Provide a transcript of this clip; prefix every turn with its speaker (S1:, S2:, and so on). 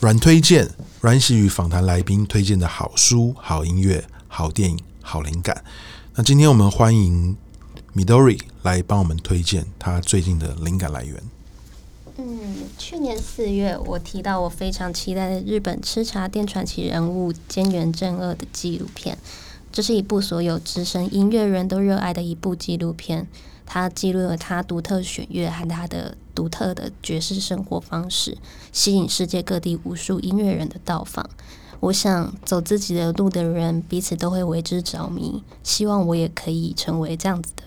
S1: 软推荐，阮喜与访谈来宾推荐的好书、好音乐、好电影、好灵感。那今天我们欢迎 Midori 来帮我们推荐他最近的灵感来源。
S2: 嗯，去年四月，我提到我非常期待的日本吃茶店传奇人物菅原正二的纪录片。这是一部所有资深音乐人都热爱的一部纪录片。它记录了他独特选乐和他的独特的爵士生活方式，吸引世界各地无数音乐人的到访。我想走自己的路的人彼此都会为之着迷，希望我也可以成为这样子的。